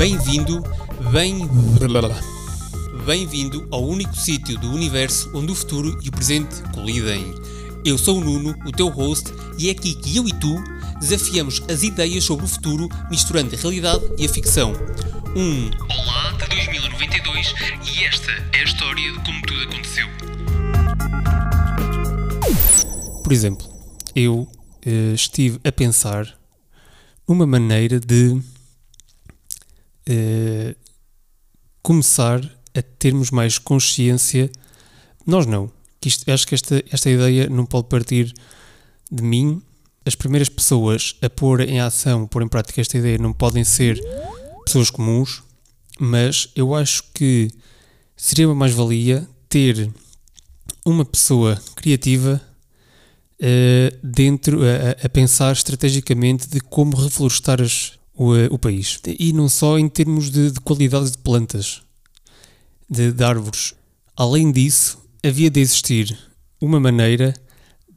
Bem-vindo, bem... Bem-vindo ao único sítio do universo onde o futuro e o presente colidem. Eu sou o Nuno, o teu host, e é aqui que eu e tu desafiamos as ideias sobre o futuro misturando a realidade e a ficção. Um Olá de 2092 e esta é a história de como tudo aconteceu. Por exemplo, eu uh, estive a pensar numa maneira de uh, começar a termos mais consciência. Nós não. Que isto, acho que esta, esta ideia não pode partir de mim. As primeiras pessoas a pôr em ação, pôr em prática esta ideia, não podem ser pessoas comuns, mas eu acho que seria uma mais-valia ter uma pessoa criativa uh, dentro a, a, pensar estrategicamente de como reflorestar as, o, o, país. E não só em termos de, de qualidade de plantas, de, de árvores. Além disso, havia de existir uma maneira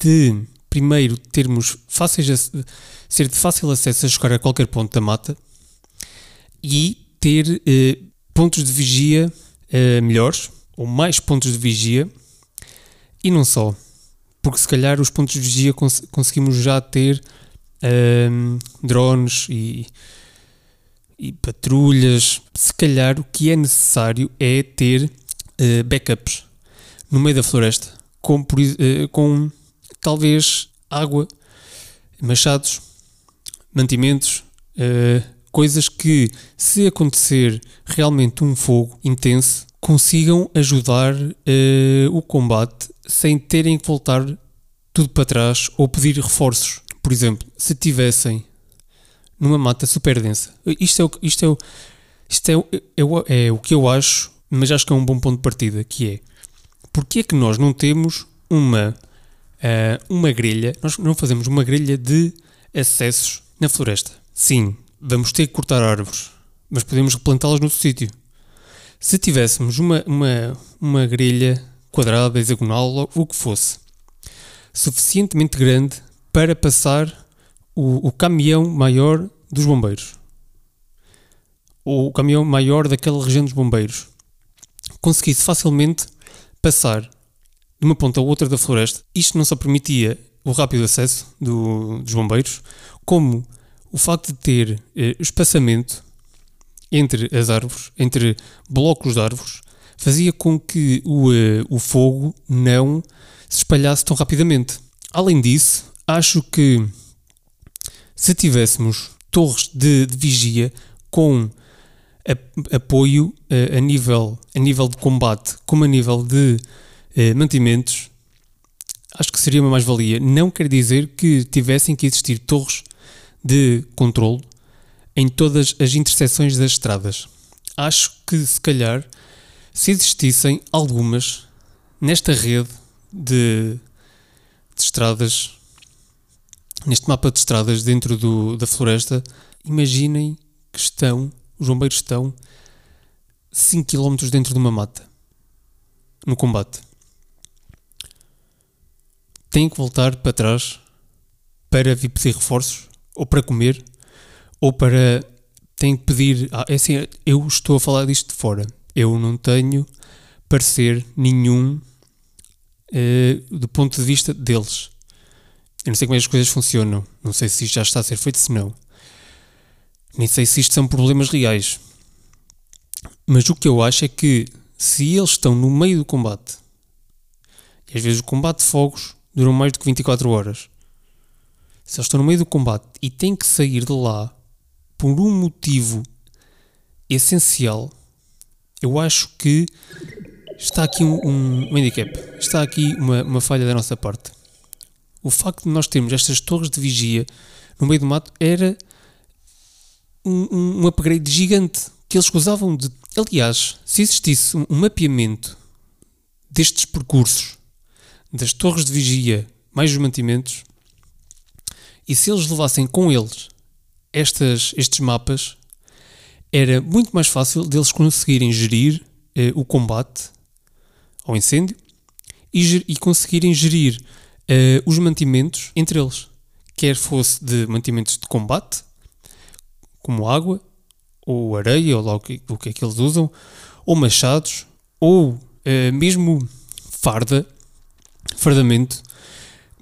de, primeiro, termos fáceis a, ser de fácil acesso a chegar a qualquer ponto da mata e ter eh, pontos de vigia eh, melhores, ou mais pontos de vigia, e não só, porque se calhar os pontos de vigia cons conseguimos já ter ehm, drones e e patrulhas. Se calhar o que é necessário é ter uh, backups no meio da floresta, com, uh, com talvez água, machados, mantimentos, uh, coisas que, se acontecer realmente um fogo intenso, consigam ajudar o combate sem terem que voltar tudo para trás ou pedir reforços. Por exemplo, se tivessem numa mata super densa. Isto é o, isto é o, isto é, o, é, o, é o que eu acho, mas acho que é um bom ponto de partida, que é porque é que nós não temos uma, uh, uma grelha, nós não fazemos uma grelha de acessos na floresta. Sim, vamos ter que cortar árvores, mas podemos replantá-las no sítio. Se tivéssemos uma, uma, uma grelha quadrada, hexagonal, o que fosse, suficientemente grande para passar o, o caminhão maior dos bombeiros, ou o caminhão maior daquela região dos bombeiros, conseguisse facilmente passar de uma ponta a outra da floresta, isto não só permitia o rápido acesso do, dos bombeiros, como o facto de ter eh, espaçamento entre as árvores, entre blocos de árvores, fazia com que o, eh, o fogo não se espalhasse tão rapidamente. Além disso, acho que se tivéssemos torres de, de vigia com a, apoio a, a, nível, a nível de combate como a nível de eh, mantimentos, acho que seria uma mais-valia. Não quer dizer que tivessem que existir torres de controle em todas as intersecções das estradas. Acho que se calhar, se existissem algumas nesta rede de, de estradas neste mapa de estradas dentro do, da floresta, imaginem que estão, os bombeiros estão 5 km dentro de uma mata, no combate. Têm que voltar para trás para vir pedir reforços, ou para comer, ou para. têm que pedir. Ah, é assim, eu estou a falar disto de fora. Eu não tenho parecer nenhum eh, do ponto de vista deles. Eu não sei como é que as coisas funcionam. Não sei se isto já está a ser feito, se não. Nem sei se isto são problemas reais. Mas o que eu acho é que se eles estão no meio do combate, e às vezes o combate de fogos dura mais do que 24 horas, se eles estão no meio do combate e têm que sair de lá por um motivo essencial, eu acho que está aqui um, um handicap, está aqui uma, uma falha da nossa parte o facto de nós termos estas torres de vigia no meio do mato era um, um upgrade gigante que eles gozavam de. Aliás, se existisse um mapeamento destes percursos, das torres de vigia, mais os mantimentos, e se eles levassem com eles estas, estes mapas, era muito mais fácil deles conseguirem gerir eh, o combate ao incêndio e, e conseguirem gerir uh, os mantimentos entre eles, quer fosse de mantimentos de combate, como água, ou areia, ou lá o que, o que é que eles usam, ou machados, ou uh, mesmo farda, fardamento,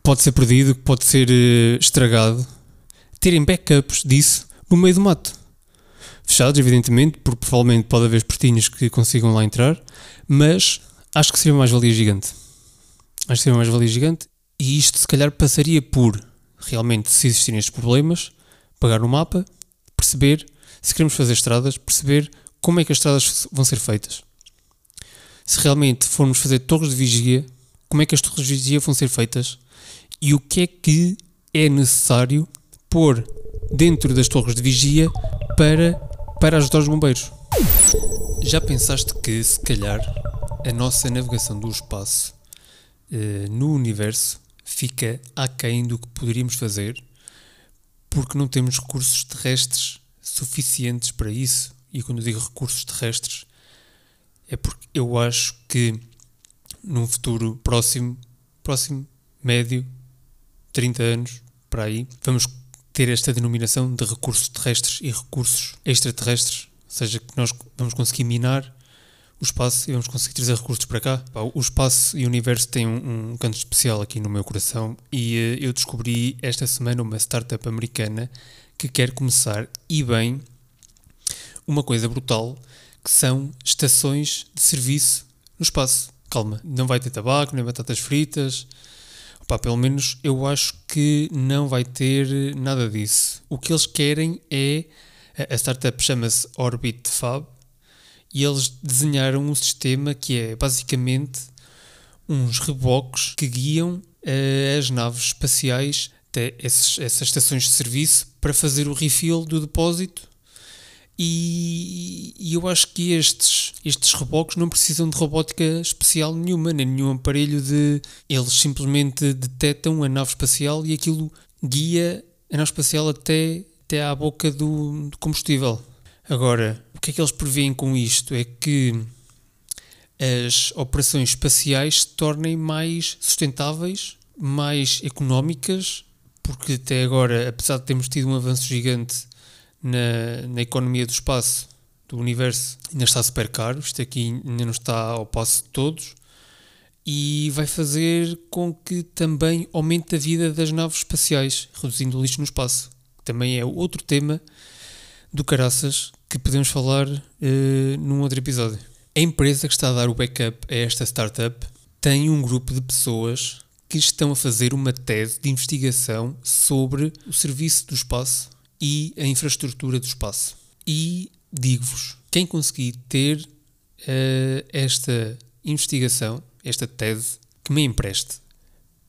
pode ser perdido, pode ser uh, estragado, terem backups disso no meio do mato. Fechados, evidentemente, porque provavelmente pode haver portinhos que consigam lá entrar, mas acho que seria uma mais-valia gigante. Acho que seria uma mais-valia gigante e isto se calhar passaria por realmente, se existirem estes problemas, pagar um mapa, perceber se queremos fazer estradas, perceber como é que as estradas vão ser feitas. Se realmente formos fazer torres de vigia, como é que as torres de vigia vão ser feitas e o que é que é necessário pôr dentro das torres de vigia para, para ajudar os bombeiros. Já pensaste que, se calhar, a nossa navegação do espaço eh, no universo fica aquém do que poderíamos fazer porque não temos recursos terrestres suficientes para isso. E quando eu digo recursos terrestres, é porque eu acho que num futuro próximo, próximo, médio, 30 anos, para aí, vamos ter esta denominação de recursos terrestres e recursos extraterrestres, ou seja, que nós vamos conseguir minar o espaço e vamos conseguir trazer recursos para cá. O espaço e o universo têm um, um canto especial aqui no meu coração e uh, eu descobri esta semana uma startup americana que quer começar e bem uma coisa brutal que são estações de serviço no espaço. Calma, não vai ter tabaco, nem batatas fritas. Opa, pelo menos eu acho que não vai ter nada disso. O que eles querem é. A startup chama-se Orbit Fab e eles desenharam um sistema que é basicamente uns reboques que guiam uh, as naves espaciais até esses, essas estações de serviço para fazer o refill do depósito. E, e, eu acho que estes, estes reboques não precisam de robótica especial nenhuma, nem nenhum aparelho de. Eles simplesmente detectam a nave espacial e aquilo guia a nave espacial até, até à boca do, do combustível. Agora, que é que eles prevêem com isto? É que as operações espaciais se tornem mais sustentáveis, mais económicas, porque até agora, apesar de termos tido um avanço gigante na, na economia do espaço, do universo, ainda está super caro, isto aqui ainda não está ao passo de todos, e vai fazer com que também aumente a vida das naves espaciais, reduzindo o lixo no espaço. Também é outro tema do caraças que podemos falar uh, num outro episódio. A empresa que está a dar o backup a esta startup tem um grupo de pessoas que estão a fazer uma tese de investigação sobre o serviço do espaço e a infraestrutura do espaço. E digo-vos, quem conseguir ter uh, esta investigação, esta tese, que me empreste,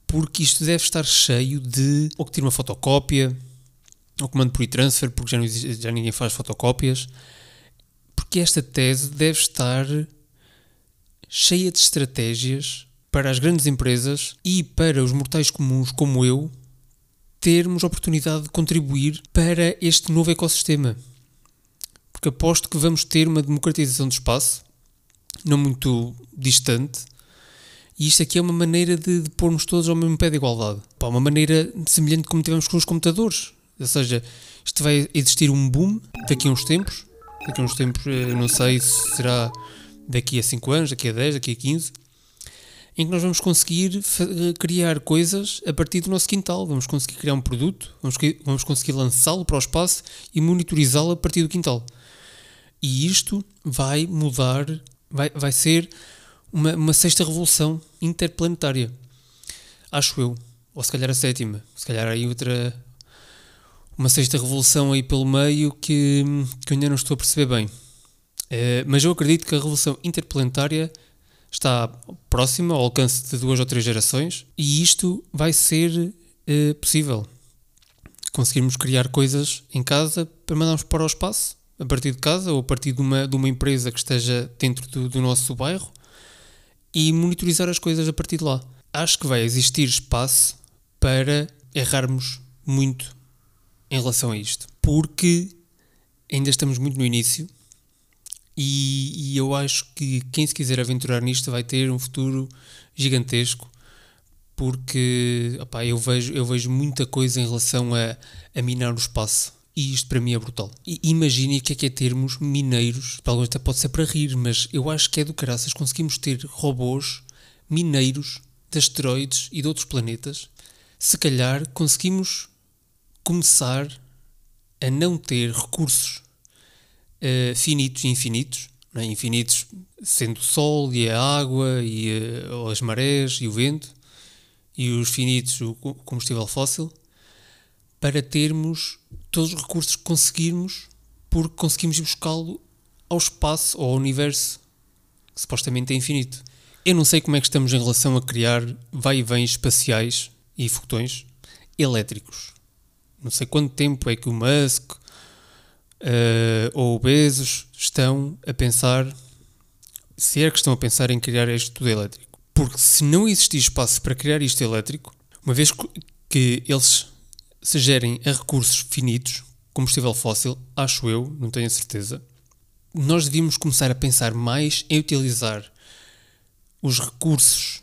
porque isto deve estar cheio de ou que uma fotocópia, ao comando por e-transfer, porque já, não já ninguém faz fotocópias, porque esta tese deve estar cheia de estratégias para as grandes empresas e para os mortais comuns como eu termos oportunidade de contribuir para este novo ecossistema. Porque aposto que vamos ter uma democratização do espaço, não muito distante, e isto aqui é uma maneira de, de pormos todos ao mesmo pé de igualdade. Pá, uma maneira semelhante como tivemos com os computadores. Ou seja, isto vai existir um boom daqui a uns tempos. Daqui a uns tempos, eh, não sei se será daqui a 5 anos, daqui a 10, daqui a 15, em que nós vamos conseguir eh, criar coisas a partir do nosso quintal. Vamos conseguir criar um produto, vamos, vamos conseguir lançá-lo para o espaço e monitorizá-lo a partir do quintal. E isto vai mudar, vai, vai ser uma, uma sexta revolução interplanetária. Acho eu. Ou se calhar a sétima. Se calhar aí outra, uma sexta revolução aí pelo meio que, que eu ainda não estou a perceber bem. Uh, mas eu acredito que a revolução interplanetária está próxima ao alcance de duas ou três gerações e isto vai ser uh, possível. Conseguirmos criar coisas em casa para mandarmos para o espaço, a partir de casa ou a partir de uma, de uma empresa que esteja dentro do, do nosso bairro e monitorizar as coisas a partir de lá. Acho que vai existir espaço para errarmos muito em relação a isto, porque ainda estamos muito no início e, e, eu acho que quem se quiser aventurar nisto vai ter um futuro gigantesco, porque eu, vejo, eu vejo muita coisa em relação a, a minar o espaço E isto para mim é brutal. E imagine o que é que é termos mineiros, para alguns até pode ser para rir, mas eu acho que é do caraças conseguimos ter robôs mineiros de asteroides e de outros planetas. Se calhar conseguimos começar a não ter recursos uh, finitos e infinitos, é? infinitos sendo o sol e a água e uh, as marés e o vento, e os finitos o combustível fóssil, para termos todos os recursos que conseguirmos, porque conseguimos buscá-lo ao espaço ou ao universo, que supostamente é infinito. Eu não sei como é que estamos em relação a criar vai e vens espaciais e fotões elétricos. Não sei quanto tempo é que o Musk uh, ou o Bezos estão a pensar, se é que estão a pensar em criar isto tudo elétrico. Porque se não existir espaço para criar isto elétrico, uma vez que eles se gerem a recursos finitos, combustível fóssil, acho eu, não tenho a certeza, nós devíamos começar a pensar mais em utilizar os recursos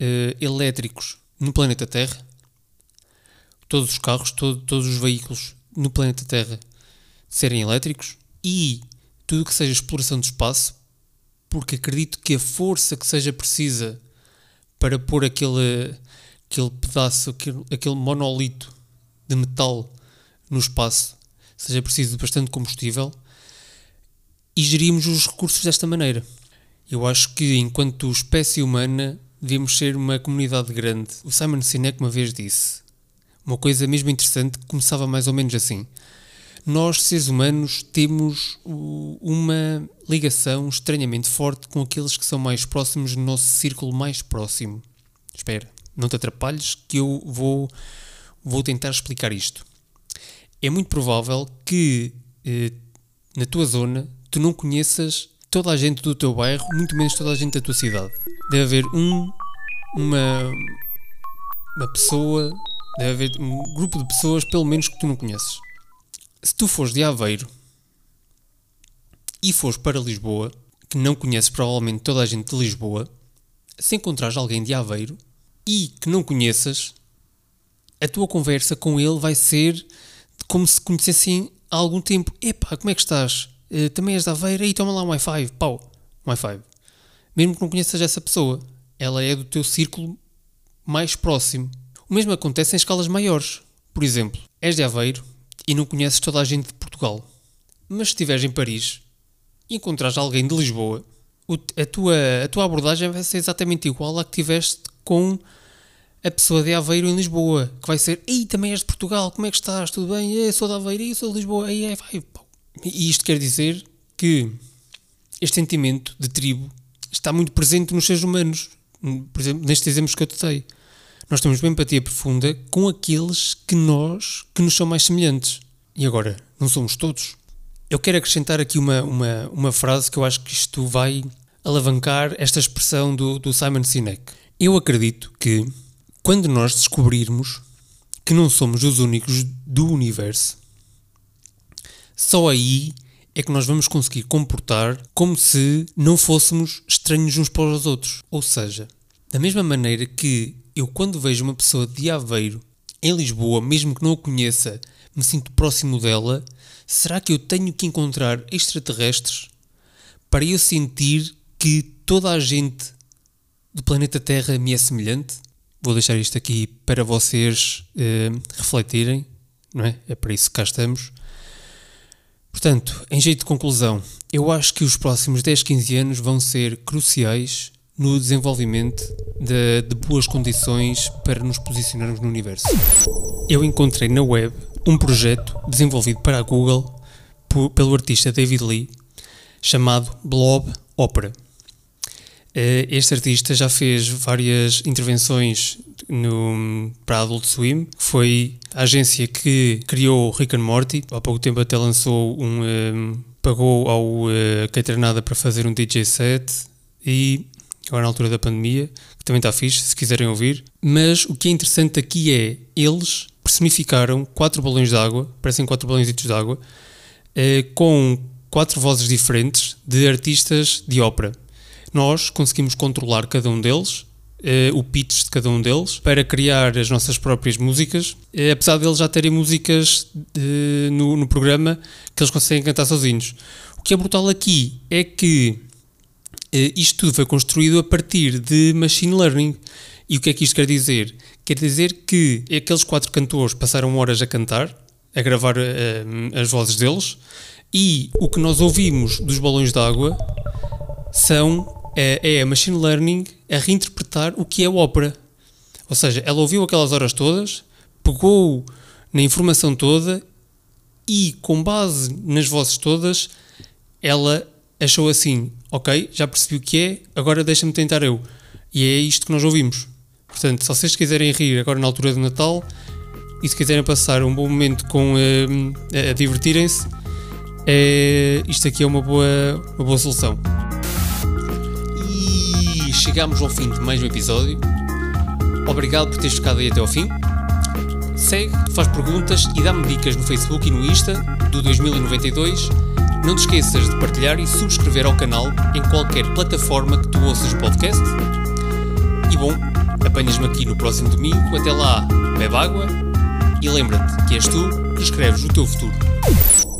uh, elétricos no planeta Terra, todos os carros, todo, todos os veículos no planeta Terra serem elétricos e tudo que seja exploração do espaço, porque acredito que a força que seja precisa para pôr aquele, aquele pedaço, aquele, aquele monolito de metal no espaço, seja preciso bastante combustível e gerimos os recursos desta maneira. Eu acho que, enquanto espécie humana, devíamos ser uma comunidade grande. O Simon Sinek uma vez disse uma coisa mesmo interessante que começava mais ou menos assim. Nós, seres humanos, temos uma ligação estranhamente forte com aqueles que são mais próximos do nosso círculo mais próximo. Espera, não te atrapalhes que eu vou, vou tentar explicar isto. É muito provável que eh, na tua zona tu não conheças toda a gente do teu bairro, muito menos toda a gente da tua cidade. Deve haver um, uma, uma pessoa, deve haver um grupo de pessoas, pelo menos, que tu não conheces. Se tu fores de Aveiro e fores para Lisboa, que não conheces provavelmente toda a gente de Lisboa, se encontrares alguém de Aveiro e que não conheças, a tua conversa com ele vai ser como se conhecessem há algum tempo. Epá, como é que estás? Eh, também és da Aveira e toma lá um Wi-Fi, pau, um Wi-Fi. Mesmo que não conheças essa pessoa, ela é do teu círculo mais próximo. O mesmo acontece em escalas maiores. Por exemplo, és de Aveiro e não conheces toda a gente de Portugal. Mas se estiveres em Paris e encontrares alguém de Lisboa, a tua, a tua abordagem vai ser exatamente igual à que tiveste com a pessoa de Aveiro em Lisboa, que vai ser, ei, também és de Portugal, como é que estás? Tudo bem? Eu sou de Aveiro e sou de Lisboa, aí é, vai. E isto quer dizer que este sentimento de tribo está muito presente nos seres humanos. Por exemplo, nestes exemplos que eu te dei. Nós temos uma empatia profunda com aqueles que nós, que nos são mais semelhantes. E agora, não somos todos. Eu quero acrescentar aqui uma, uma, uma frase que eu acho que isto vai alavancar esta expressão do, do Simon Sinek. Eu acredito que quando nós descobrirmos que não somos os únicos do universo, só aí é que nós vamos conseguir comportar como se não fôssemos estranhos uns para os outros. Ou seja, da mesma maneira que eu, quando vejo uma pessoa de Aveiro em Lisboa, mesmo que não a conheça, me sinto próximo dela, será que eu tenho que encontrar extraterrestres para eu sentir que toda a gente do planeta Terra me é semelhante? Vou deixar isto aqui para vocês uh, refletirem, não é? É para isso que cá estamos. Portanto, em jeito de conclusão, eu acho que os próximos 10, 15 anos vão ser cruciais no desenvolvimento de, de, boas condições para nos posicionarmos no universo. Eu encontrei na web um projeto desenvolvido para a Google por, pelo artista David Lee chamado Blob Opera. Eh, este artista já fez várias intervenções no, para Adult Swim, foi a agência que criou Rick and Morty. Há pouco tempo até lançou um. um eh, pagou ao uh, Caternada para fazer um DJ set e agora na altura da pandemia, que também está fixe, se quiserem ouvir. Mas o que é interessante aqui é eles personificaram quatro balões de água, parecem quatro balões de água, uh, com quatro vozes diferentes de artistas de ópera nós conseguimos controlar cada um deles uh, o pitch de cada um deles para criar as nossas próprias músicas, uh, apesar deles já terem músicas uh, no, no programa que eles conseguem cantar sozinhos. O que é brutal aqui é que isto tudo foi construído a partir de machine learning. E o que é que isto quer dizer? Quer dizer que aqueles quatro cantores passaram horas a cantar, a gravar as vozes deles, e o que nós ouvimos dos balões d'água são é, é a machine learning a reinterpretar o que é ópera. Ou seja, ela ouviu aquelas horas todas, pegou na informação toda e, com base nas vozes todas, ela achou assim: ok, já percebi o que é, agora deixa-me tentar eu. E é isto que nós ouvimos. Portanto, se vocês quiserem rir agora na altura do Natal e se quiserem passar um bom momento com uh, a divertirem-se, uh, isto aqui é uma boa, uma boa solução chegamos ao fim de mais um episódio. Obrigado por teres ficado aí até ao fim. Segue, faz perguntas e dá-me dicas no Facebook e no Insta do 2092. Não te esqueças de partilhar e subscrever ao canal em qualquer plataforma que tu ouças o podcast. E bom, apanhas-me aqui no próximo domingo. Até lá, bebe água e lembra-te que és tu que escreves o teu futuro.